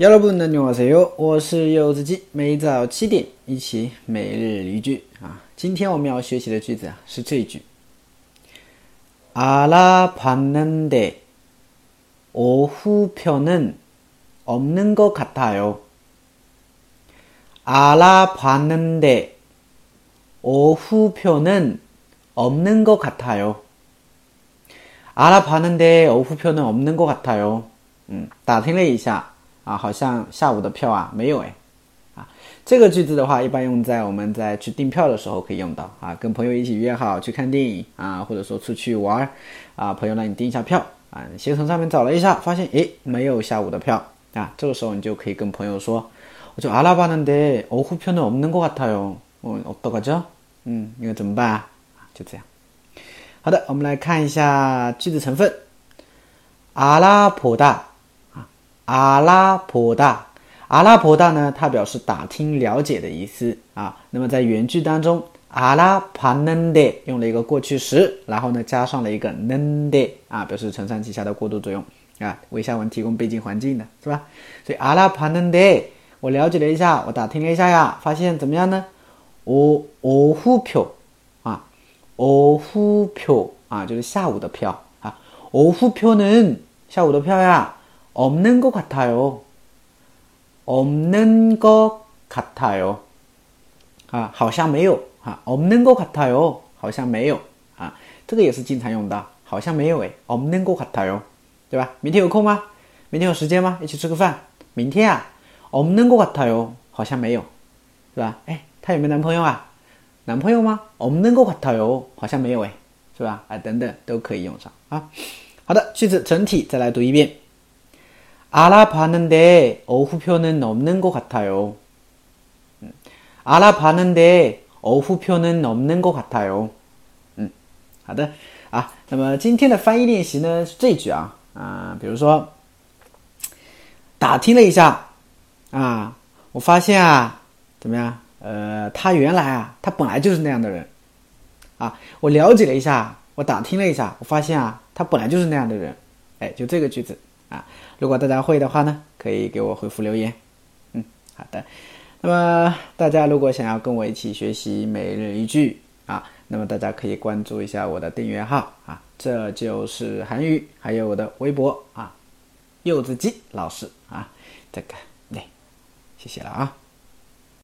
여러분 안녕하세요. 我是柚子鸡，每早七点一起每日一句啊。今天我们要学习的句子啊是这一句。알아봤는데오후표는없는것같아 요。 알아봤는데오후표는없는것같아 요。 알아봤는데오후표는없는것같아 요。 嗯，打听了一下。 啊，好像下午的票啊没有哎，啊，这个句子的话，一般用在我们在去订票的时候可以用到啊，跟朋友一起约好去看电影啊，或者说出去玩儿啊，朋友让你订一下票啊，携程上面找了一下，发现诶没有下午的票啊，这个时候你就可以跟朋友说，我就알아봤는데오후표는없는것같아 요， 嗯，어떡하 죠？ 嗯，应该怎么办啊？就这样。好的，我们来看一下句子成分，알아보 다。 阿拉婆达，阿拉婆达呢，它表示打听、了解的意思啊。那么在原句当中，阿拉帕嫩데用了一个过去时，然后呢加上了一个嫩데啊，表示承上启下的过渡作用啊，为下文提供背景环境的是吧？所以阿拉帕嫩 데， 我了解了一下，我打听了一下呀，发现怎么样呢？哦哦후표啊，哦후표啊，就是下午的票啊，哦후표呢下午的票呀、 없는 것 같아요. 없는 것 같아요. 아, 好像没有啊 없는 것 같아요. 好像没有啊这个也是经常用的好像没有诶 없는 것 같아요. 对吧明天有空吗明天有时间吗一起吃个饭明天啊 없는 것 같아요. 好像没有是吧哎他有没有男朋友啊男朋友吗 없는 것 같아요. 好像没有诶是吧哎等等都可以用上啊好的句子整体再来读一遍 알아봤는데 어후표는 없는 것 같아요. 음. 알아봤는데 어후표는 없는 것 같아요. 嗯，好的，啊，那么今天的翻译练习呢是这句啊，啊，比如说打听了一下啊，我发现啊，怎么样？呃，他原来啊，他本来就是那样的人啊，我了解了一下，我打听了一下，我发现啊，他本来就是那样的人，哎，就这个句子。 啊，如果大家会的话呢，可以给我回复留言。嗯，好的。那么大家如果想要跟我一起学习每日一句啊，那么大家可以关注一下我的订阅号啊，这就是韩语，还有我的微博啊，柚子鸡老师啊，这个对，谢谢了啊。